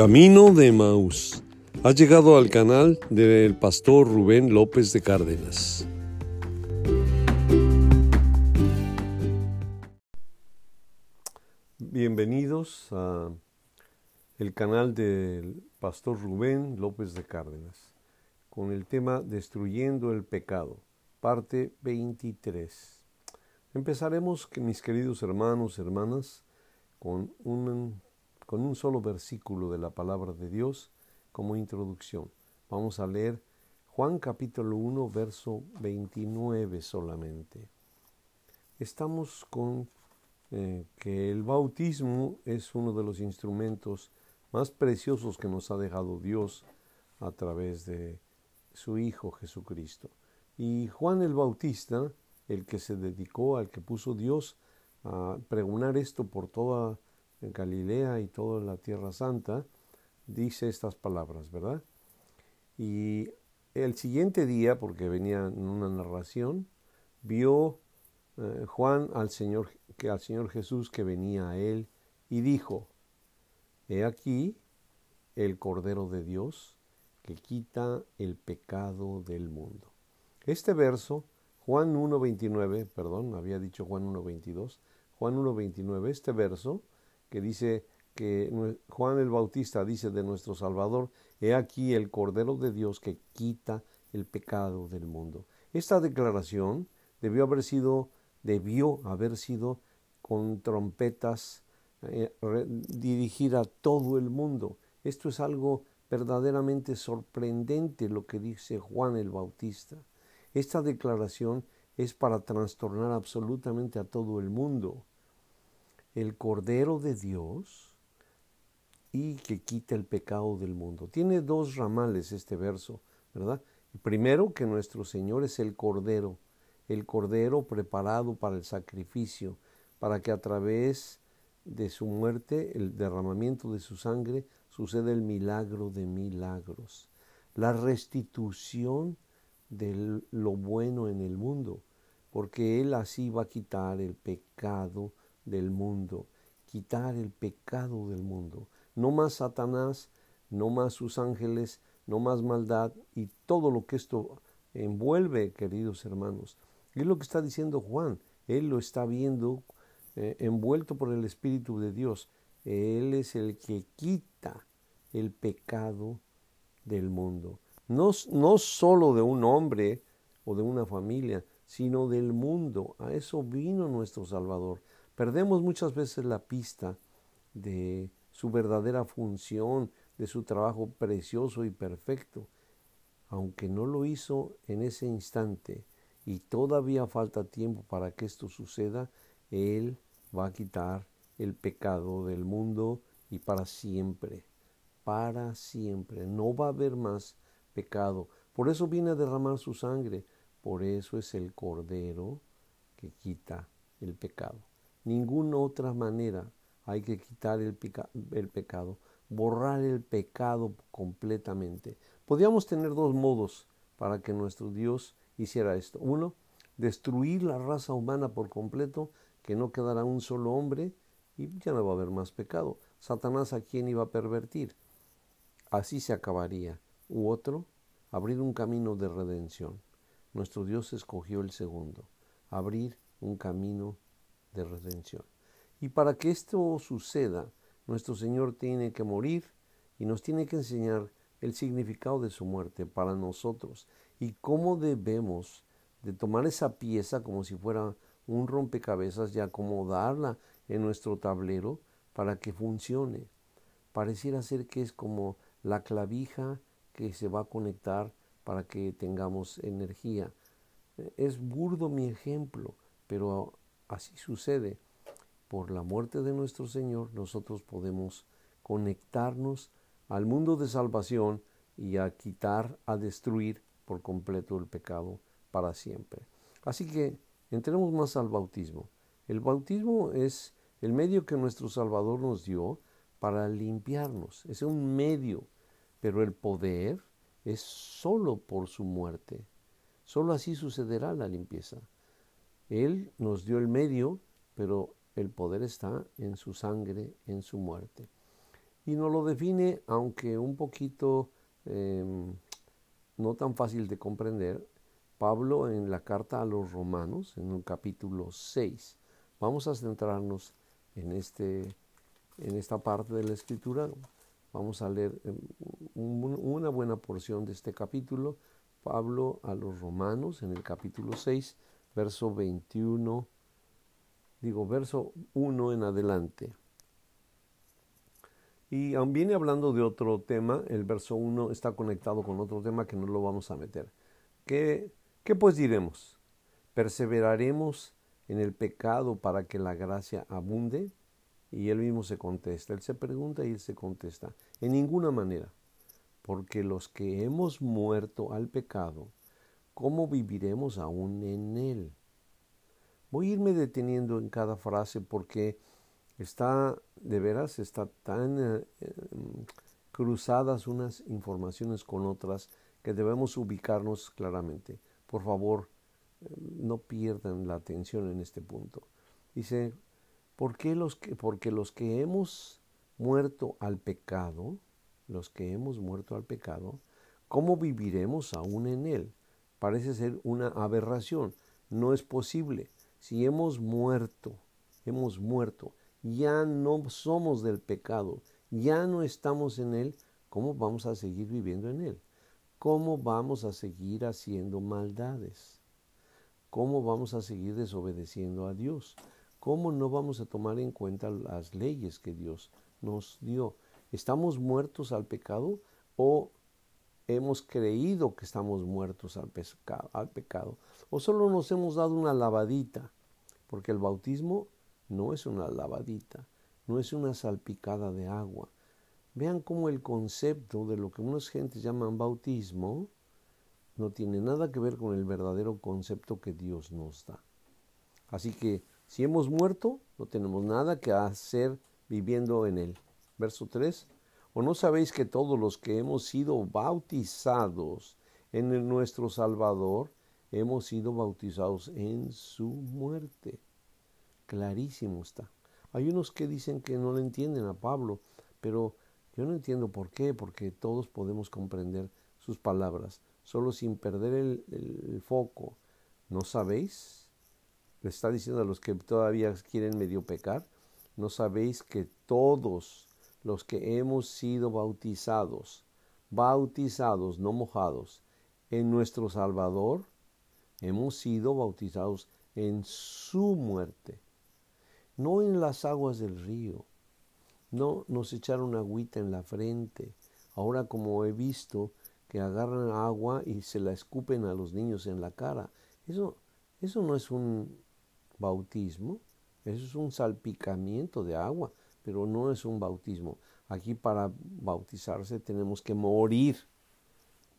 Camino de Maús. Ha llegado al canal del pastor Rubén López de Cárdenas. Bienvenidos a el canal del pastor Rubén López de Cárdenas con el tema Destruyendo el pecado, parte 23. Empezaremos, mis queridos hermanos, hermanas, con un con un solo versículo de la palabra de Dios como introducción. Vamos a leer Juan capítulo 1, verso 29 solamente. Estamos con eh, que el bautismo es uno de los instrumentos más preciosos que nos ha dejado Dios a través de su Hijo Jesucristo. Y Juan el Bautista, el que se dedicó, al que puso Dios a pregonar esto por toda en Galilea y toda la Tierra Santa, dice estas palabras, ¿verdad? Y el siguiente día, porque venía en una narración, vio eh, Juan al Señor, al Señor Jesús que venía a él y dijo, He aquí el Cordero de Dios que quita el pecado del mundo. Este verso, Juan 1.29, perdón, había dicho Juan 1.22, Juan 1.29, este verso que dice que Juan el Bautista dice de nuestro Salvador, he aquí el Cordero de Dios que quita el pecado del mundo. Esta declaración debió haber sido, debió haber sido con trompetas eh, dirigida a todo el mundo. Esto es algo verdaderamente sorprendente lo que dice Juan el Bautista. Esta declaración es para trastornar absolutamente a todo el mundo el Cordero de Dios y que quita el pecado del mundo. Tiene dos ramales este verso, ¿verdad? primero, que nuestro Señor es el Cordero, el Cordero preparado para el sacrificio, para que a través de su muerte, el derramamiento de su sangre, suceda el milagro de milagros, la restitución de lo bueno en el mundo, porque Él así va a quitar el pecado del mundo, quitar el pecado del mundo. No más Satanás, no más sus ángeles, no más maldad y todo lo que esto envuelve, queridos hermanos. Y es lo que está diciendo Juan. Él lo está viendo eh, envuelto por el Espíritu de Dios. Él es el que quita el pecado del mundo. No, no solo de un hombre o de una familia, sino del mundo. A eso vino nuestro Salvador. Perdemos muchas veces la pista de su verdadera función, de su trabajo precioso y perfecto. Aunque no lo hizo en ese instante y todavía falta tiempo para que esto suceda, Él va a quitar el pecado del mundo y para siempre, para siempre. No va a haber más pecado. Por eso viene a derramar su sangre. Por eso es el Cordero que quita el pecado ninguna otra manera. Hay que quitar el, pecado, borrar el pecado completamente. Podríamos tener dos modos para que nuestro Dios hiciera esto. Uno, destruir la raza humana por completo, que no quedará un solo hombre y ya no va a haber más pecado. Satanás a quién iba a pervertir. Así se acabaría. U otro, abrir un camino de redención. Nuestro Dios escogió el segundo, abrir un camino de redención. Y para que esto suceda, nuestro Señor tiene que morir y nos tiene que enseñar el significado de su muerte para nosotros y cómo debemos de tomar esa pieza como si fuera un rompecabezas y acomodarla en nuestro tablero para que funcione. Pareciera ser que es como la clavija que se va a conectar para que tengamos energía. Es burdo mi ejemplo, pero Así sucede. Por la muerte de nuestro Señor nosotros podemos conectarnos al mundo de salvación y a quitar, a destruir por completo el pecado para siempre. Así que entremos más al bautismo. El bautismo es el medio que nuestro Salvador nos dio para limpiarnos. Es un medio, pero el poder es solo por su muerte. Solo así sucederá la limpieza. Él nos dio el medio, pero el poder está en su sangre, en su muerte. Y nos lo define, aunque un poquito em, no tan fácil de comprender, Pablo en la carta a los romanos, en el capítulo 6. Vamos a centrarnos en, este, en esta parte de la escritura. Vamos a leer em, una buena porción de este capítulo. Pablo a los romanos en el capítulo 6, verso 21, digo verso 1 en adelante. Y viene hablando de otro tema, el verso 1 está conectado con otro tema que no lo vamos a meter. ¿Qué, qué pues diremos? ¿Perseveraremos en el pecado para que la gracia abunde? Y él mismo se contesta, él se pregunta y él se contesta, en ninguna manera, porque los que hemos muerto al pecado, ¿cómo viviremos aún en él? Voy a irme deteniendo en cada frase porque está, de veras, está tan eh, em, cruzadas unas informaciones con otras que debemos ubicarnos claramente. Por favor, em, no pierdan la atención en este punto. Dice, ¿por qué los que, porque los que hemos muerto al pecado, los que hemos muerto al pecado, ¿cómo viviremos aún en él? Parece ser una aberración. No es posible. Si hemos muerto, hemos muerto ya no somos del pecado, ya no estamos en él, ¿cómo vamos a seguir viviendo en él? ¿Cómo vamos a seguir haciendo maldades? ¿Cómo vamos a seguir desobedeciendo a Dios? ¿Cómo no vamos a tomar en cuenta las leyes que Dios nos dio? ¿Estamos muertos al pecado o hemos creído que estamos muertos al, al pecado? ¿O solo nos hemos dado una lavadita? Porque el bautismo no es una lavadita, no es una salpicada de agua. Vean cómo el concepto de lo que unas gentes llaman bautismo no tiene nada que ver con el verdadero concepto que Dios nos da. Así que si hemos muerto, no tenemos nada que hacer viviendo en él. Verso 3. ¿O no sabéis que todos los que hemos sido bautizados en nuestro Salvador, hemos sido bautizados en su muerte? clarísimo está. Hay unos que dicen que no le entienden a Pablo, pero yo no entiendo por qué, porque todos podemos comprender sus palabras, solo sin perder el, foco. ¿No sabéis? Le está diciendo a los que todavía quieren medio pecar, ¿no sabéis que todos los que hemos sido bautizados, bautizados, no mojados, en nuestro Salvador, hemos sido bautizados en su muerte? no en las aguas del río. No nos echaron agüita en la frente. Ahora como he visto que agarran agua y se la escupen a los niños en la cara. Eso, eso no es un bautismo, eso es un salpicamiento de agua, pero no es un bautismo. Aquí para bautizarse tenemos que morir,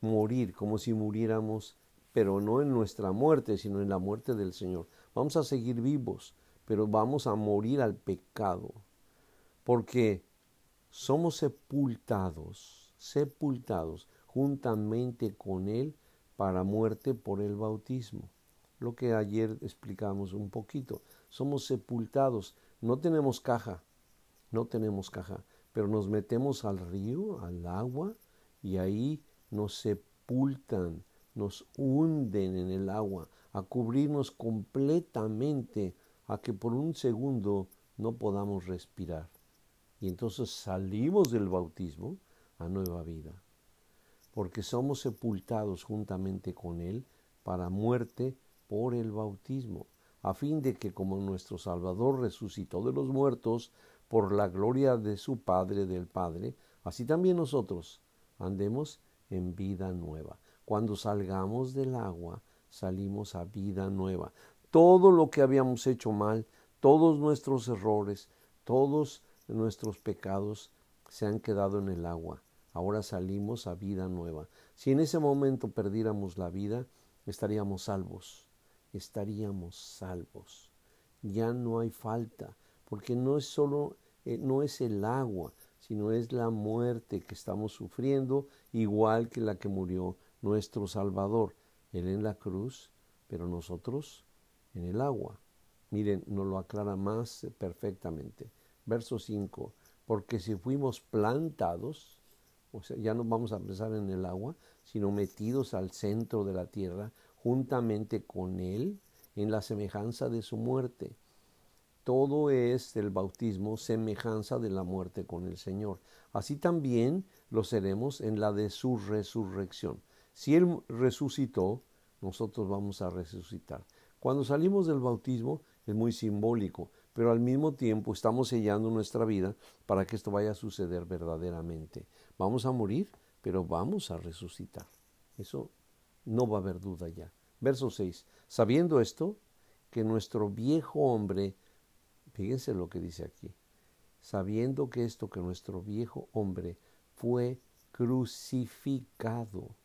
morir como si muriéramos, pero no en nuestra muerte, sino en la muerte del Señor. Vamos a seguir vivos, pero vamos a morir al pecado, porque somos sepultados, sepultados juntamente con Él para muerte por el bautismo. Lo que ayer explicamos un poquito. Somos sepultados, no tenemos caja, no tenemos caja, pero nos metemos al río, al agua, y ahí nos sepultan, nos hunden en el agua, a cubrirnos completamente a que por un segundo no podamos respirar. Y entonces salimos del bautismo a nueva vida, porque somos sepultados juntamente con Él para muerte por el bautismo, a fin de que como nuestro Salvador resucitó de los muertos por la gloria de su Padre del Padre, así también nosotros andemos en vida nueva. Cuando salgamos del agua, salimos a vida nueva todo lo que habíamos hecho mal, todos nuestros errores, todos nuestros pecados se han quedado en el agua. Ahora salimos a vida nueva. Si en ese momento perdiéramos la vida, estaríamos salvos. Estaríamos salvos. Ya no hay falta, porque no es solo, eh, no es el agua, sino es la muerte que estamos sufriendo, igual que la que murió nuestro Salvador. Él en la cruz, pero nosotros en el agua. Miren, nos lo aclara más perfectamente. Verso 5. porque si fuimos plantados, o sea, ya no vamos a empezar en el agua, sino metidos al centro de la tierra, juntamente con Él, en la semejanza de su muerte. Todo es el bautismo semejanza de la muerte con el Señor. Así también lo seremos en la de su resurrección. Si Él resucitó, nosotros vamos a resucitar. Cuando salimos del bautismo es muy simbólico, pero al mismo tiempo estamos sellando nuestra vida para que esto vaya a suceder verdaderamente. Vamos a morir, pero vamos a resucitar. Eso no va a haber duda ya. Verso 6. Sabiendo esto, que nuestro viejo hombre, fíjense lo que dice aquí, sabiendo que esto, que nuestro viejo hombre fue crucificado,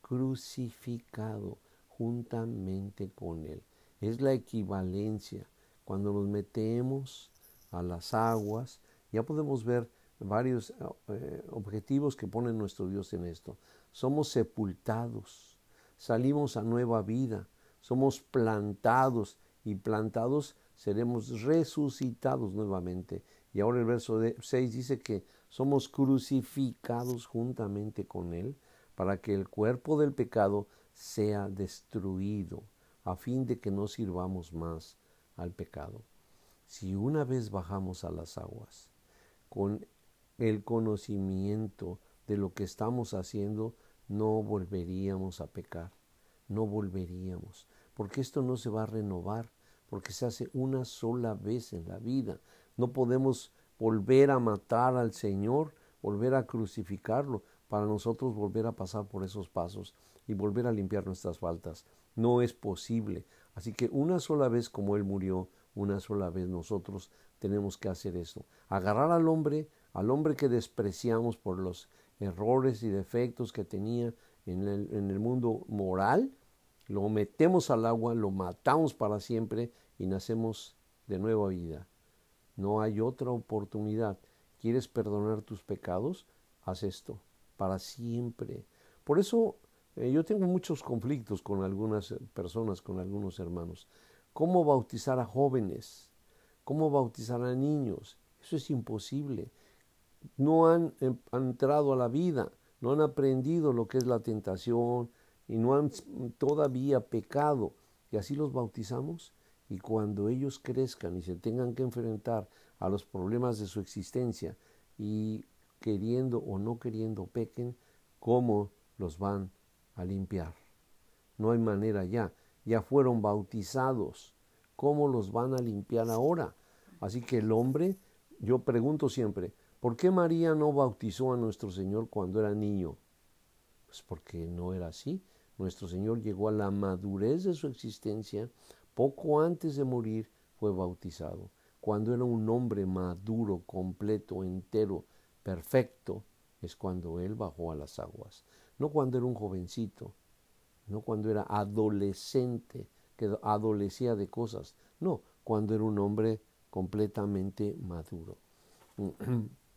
crucificado juntamente con él. Es la equivalencia. Cuando nos metemos a las aguas, ya podemos ver varios eh, objetivos que pone nuestro Dios en esto. Somos sepultados, salimos a nueva vida, somos plantados y plantados seremos resucitados nuevamente. Y ahora el verso 6 dice que somos crucificados juntamente con Él para que el cuerpo del pecado sea destruido, a fin de que no sirvamos más al pecado. Si una vez bajamos a las aguas con el conocimiento de lo que estamos haciendo, no volveríamos a pecar, no volveríamos, porque esto no se va a renovar, porque se hace una sola vez en la vida. No podemos volver a matar al Señor, volver a crucificarlo, para nosotros volver a pasar por esos pasos y volver a limpiar nuestras faltas. No es posible. Así que una sola vez como Él murió, una sola vez nosotros tenemos que hacer esto. Agarrar al hombre, al hombre que despreciamos por los errores y defectos que tenía en el, en el mundo moral, lo metemos al agua, lo matamos para siempre y nacemos de nueva vida. No hay otra oportunidad. ¿Quieres perdonar tus pecados? Haz esto para siempre. Por eso eh, yo tengo muchos conflictos con algunas personas, con algunos hermanos. ¿Cómo bautizar a jóvenes? ¿Cómo bautizar a niños? Eso es imposible. No han, em, han entrado a la vida, no han aprendido lo que es la tentación y no han todavía pecado. Y así los bautizamos. Y cuando ellos crezcan y se tengan que enfrentar a los problemas de su existencia y queriendo o no queriendo pequen, ¿cómo los van a limpiar? No hay manera ya. Ya fueron bautizados. ¿Cómo los van a limpiar ahora? Así que el hombre, yo pregunto siempre, ¿por qué María no bautizó a nuestro Señor cuando era niño? Pues porque no era así. Nuestro Señor llegó a la madurez de su existencia, poco antes de morir fue bautizado. Cuando era un hombre maduro, completo, entero, perfecto, es cuando Él bajó a las aguas. No cuando era un jovencito, no cuando era adolescente, que adolecía de cosas. No, cuando era un hombre completamente maduro.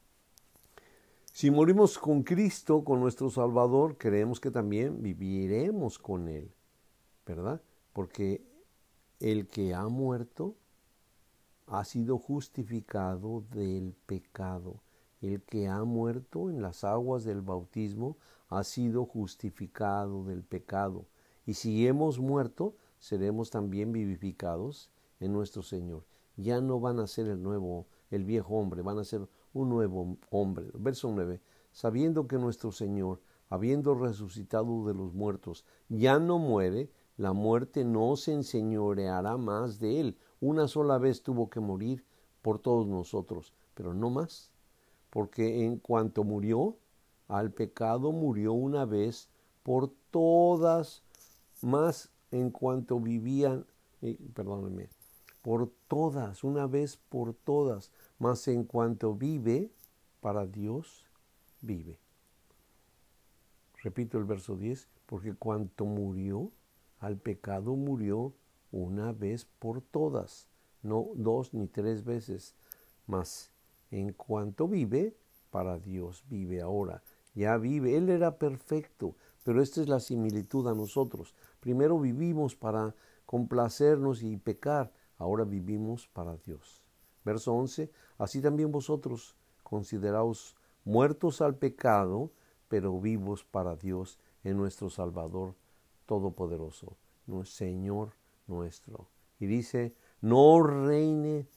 Si morimos con Cristo, con nuestro Salvador, creemos que también viviremos con Él, ¿verdad? Porque el que ha muerto ha sido justificado del pecado. El que ha muerto en las aguas del bautismo ha sido justificado del pecado. Y si hemos muerto, seremos también vivificados en nuestro Señor. Ya no van a ser el nuevo, el viejo hombre, van a ser un nuevo hombre. Verso 9. Sabiendo que nuestro Señor, habiendo resucitado de los muertos, ya no muere, la muerte no se enseñoreará más de él. Una sola vez tuvo que morir por todos nosotros, pero no más porque en cuanto murió al pecado, murió una vez por todas, más en cuanto vivían, eh, perdónenme, por todas, una vez por todas, más en cuanto vive, para Dios vive. Repito el verso 10, porque cuanto murió al pecado, murió una vez por todas, no dos ni tres veces, más en cuanto vive, para Dios vive ahora. Ya vive. Él era perfecto, pero esta es la similitud a nosotros. Primero vivimos para complacernos y pecar, ahora vivimos para Dios. Verso 11, así también vosotros consideraos muertos al pecado, pero vivos para Dios en nuestro Salvador Todopoderoso, nuestro Señor nuestro. Y dice, no reine,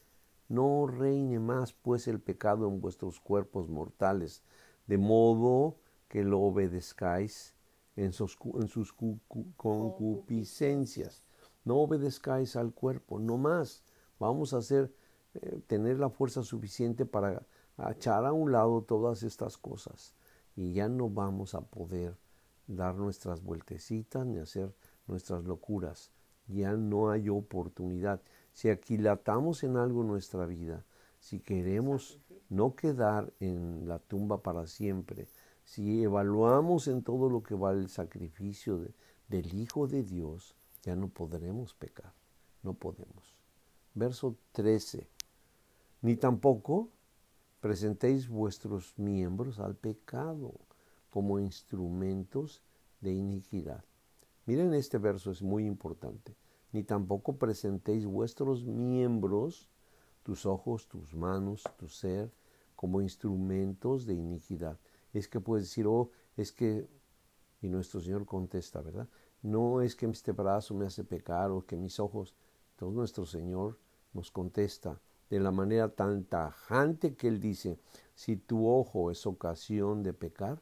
no reine más pues el pecado en vuestros cuerpos mortales, de modo que lo obedezcáis en sus, en sus concupiscencias. No obedezcáis al cuerpo, no más. Vamos a hacer, eh, tener la fuerza suficiente para echar a un lado todas estas cosas. Y ya no vamos a poder dar nuestras vueltecitas ni hacer nuestras locuras. Ya no hay oportunidad. Si aquilatamos en algo nuestra vida, si queremos no quedar en la tumba para siempre, si evaluamos en todo lo que vale el sacrificio del Hijo de Dios, ya no podremos pecar, no podemos. Verso 13. Ni tampoco presentéis vuestros miembros al pecado como instrumentos de iniquidad. Miren este verso, es muy importante. Ni tampoco presentéis vuestros miembros, tus ojos, tus manos, tu ser, como instrumentos de iniquidad. Es que puedes decir, oh, es que, y nuestro Señor contesta, ¿verdad? No es que este brazo me hace pecar o que mis ojos, todo nuestro Señor nos contesta de la manera tan tajante que Él dice, si tu ojo es ocasión de pecar,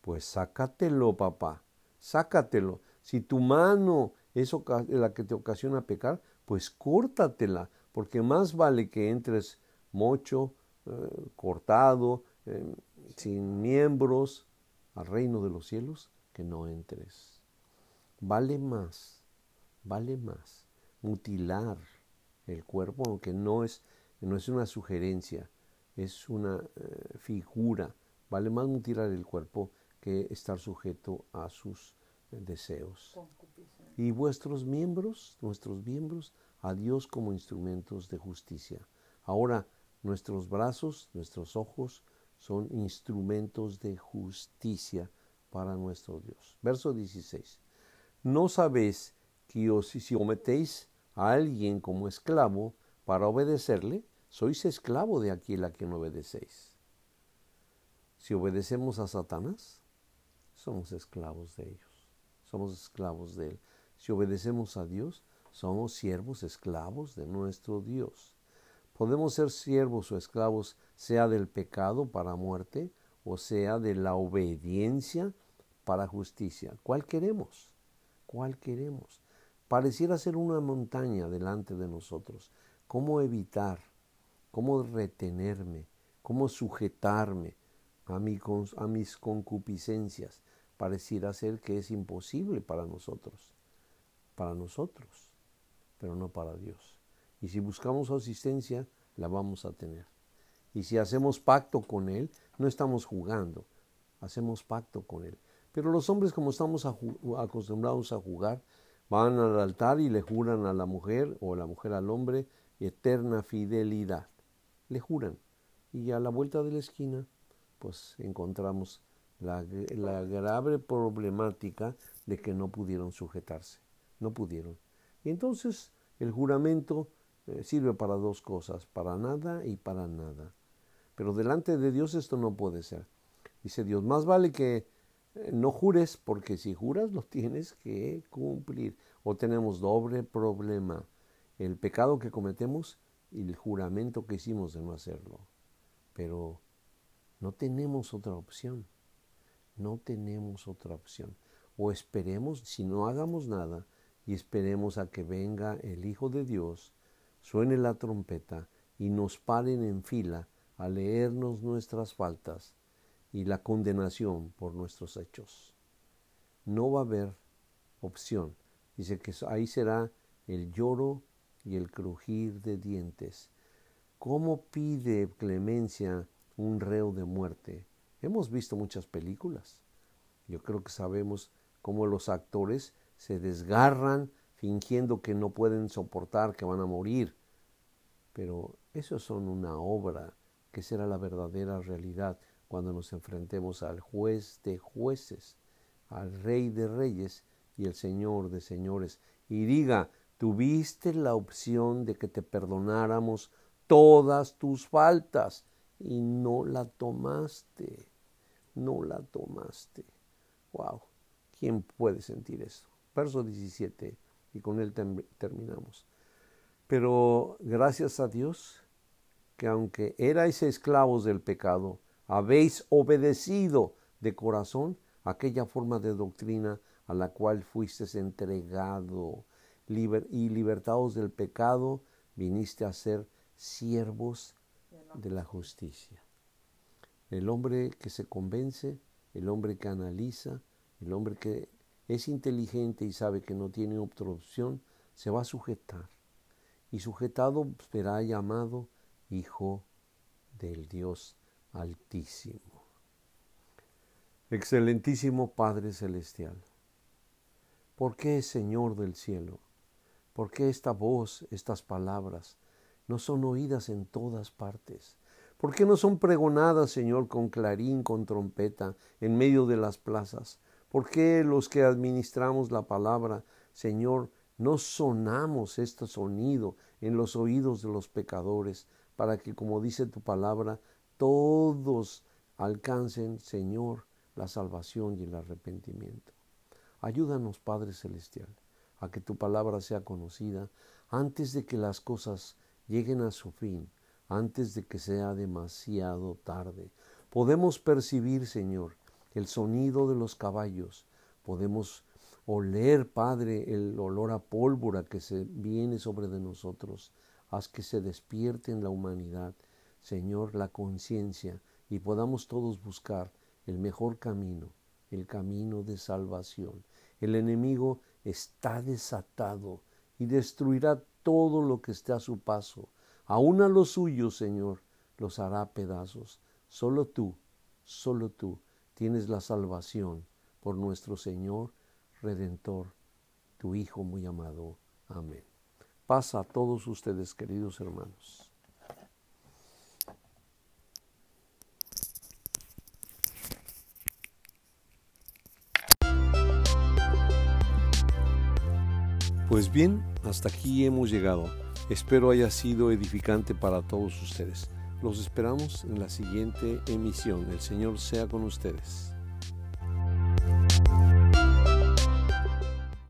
pues sácatelo, papá, sácatelo. Si tu mano es la que te ocasiona pecar, pues córtatela, porque más vale que entres mocho, eh, cortado, eh, sin miembros al reino de los cielos, que no entres. Vale más, vale más mutilar el cuerpo, aunque no es, no es una sugerencia, es una eh, figura. Vale más mutilar el cuerpo que estar sujeto a sus deseos. Y vuestros miembros, nuestros miembros, a Dios como instrumentos de justicia. Ahora, nuestros brazos, nuestros ojos, son instrumentos de justicia para nuestro Dios. Verso 16. ¿No sabéis que os, si a alguien como esclavo para obedecerle, sois esclavo de aquel a quien obedecéis? Si obedecemos a Satanás, somos esclavos de ellos, somos esclavos de él. Si obedecemos a Dios, somos siervos esclavos de nuestro Dios. Podemos ser siervos o esclavos sea del pecado para muerte o sea de la obediencia para justicia. ¿Cuál queremos? ¿Cuál queremos? Pareciera ser una montaña delante de nosotros. ¿Cómo evitar? ¿Cómo retenerme? ¿Cómo sujetarme a, mis concupiscencias? Pareciera ser que es imposible para nosotros. Para nosotros, pero no para Dios. Y si buscamos asistencia, la vamos a tener. Y si hacemos pacto con Él, no estamos jugando, hacemos pacto con Él. Pero los hombres, como estamos acostumbrados a jugar, van al altar y le juran a la mujer o la mujer al hombre eterna fidelidad. Le juran. Y a la vuelta de la esquina, pues encontramos la, grave problemática de que no pudieron sujetarse. No pudieron. Y entonces el juramento eh, sirve para dos cosas, para nada y para nada. Pero delante de Dios esto no puede ser. Dice Dios, más vale que no jures, porque si juras lo tienes que cumplir. O tenemos doble problema, el pecado que cometemos y el juramento que hicimos de no hacerlo. Pero no tenemos otra opción. No tenemos otra opción. O esperemos, si no hagamos nada, y esperemos a que venga el Hijo de Dios, suene la trompeta y nos paren en fila a leernos nuestras faltas y la condenación por nuestros hechos. No va a haber opción. Dice que ahí será el lloro y el crujir de dientes. ¿Cómo pide clemencia un reo de muerte? Hemos visto muchas películas. Yo creo que sabemos cómo los actores se desgarran fingiendo que no pueden soportar, que van a morir. Pero eso son una obra que será la verdadera realidad cuando nos enfrentemos al juez de jueces, al rey de reyes y el señor de señores, y diga, tuviste la opción de que te perdonáramos todas tus faltas y no la tomaste, no la tomaste. Wow, ¿quién puede sentir esto? Verso 17, y con él terminamos. Pero gracias a Dios, que aunque erais esclavos del pecado, habéis obedecido de corazón aquella forma de doctrina a la cual fuisteis entregado y libertados del pecado, viniste a ser siervos de la justicia. El hombre que se convence, el hombre que analiza, el hombre que es inteligente y sabe que no tiene otra opción, se va a sujetar. Y sujetado será llamado Hijo del Dios Altísimo. Excelentísimo Padre Celestial, ¿por qué Señor del cielo? ¿Por qué esta voz, estas palabras, no son oídas en todas partes? ¿Por qué no son pregonadas, Señor, con clarín, con trompeta, en medio de las plazas? ¿Por qué los que administramos la palabra, Señor, no sonamos este sonido en los oídos de los pecadores, para que, como dice tu palabra, todos alcancen, Señor, la salvación y el arrepentimiento? Ayúdanos, Padre Celestial a que tu palabra sea conocida antes de que las cosas lleguen a su fin, antes de que sea demasiado tarde. Podemos percibir, Señor, el sonido de los caballos, podemos oler, Padre, el olor a pólvora que se viene sobre de nosotros. Haz que se despierte en la humanidad, Señor, la conciencia y podamos todos buscar el mejor camino, el camino de salvación. El enemigo está desatado y destruirá todo lo que esté a su paso. Aún a los suyos, Señor, los hará pedazos. Solo tú, solo tú tienes la salvación por nuestro Señor Redentor, tu Hijo muy amado. Amén. Pasa a todos ustedes, queridos hermanos. Pues bien, hasta aquí hemos llegado. Espero haya sido edificante para todos ustedes. Los esperamos en la siguiente emisión. El Señor sea con ustedes.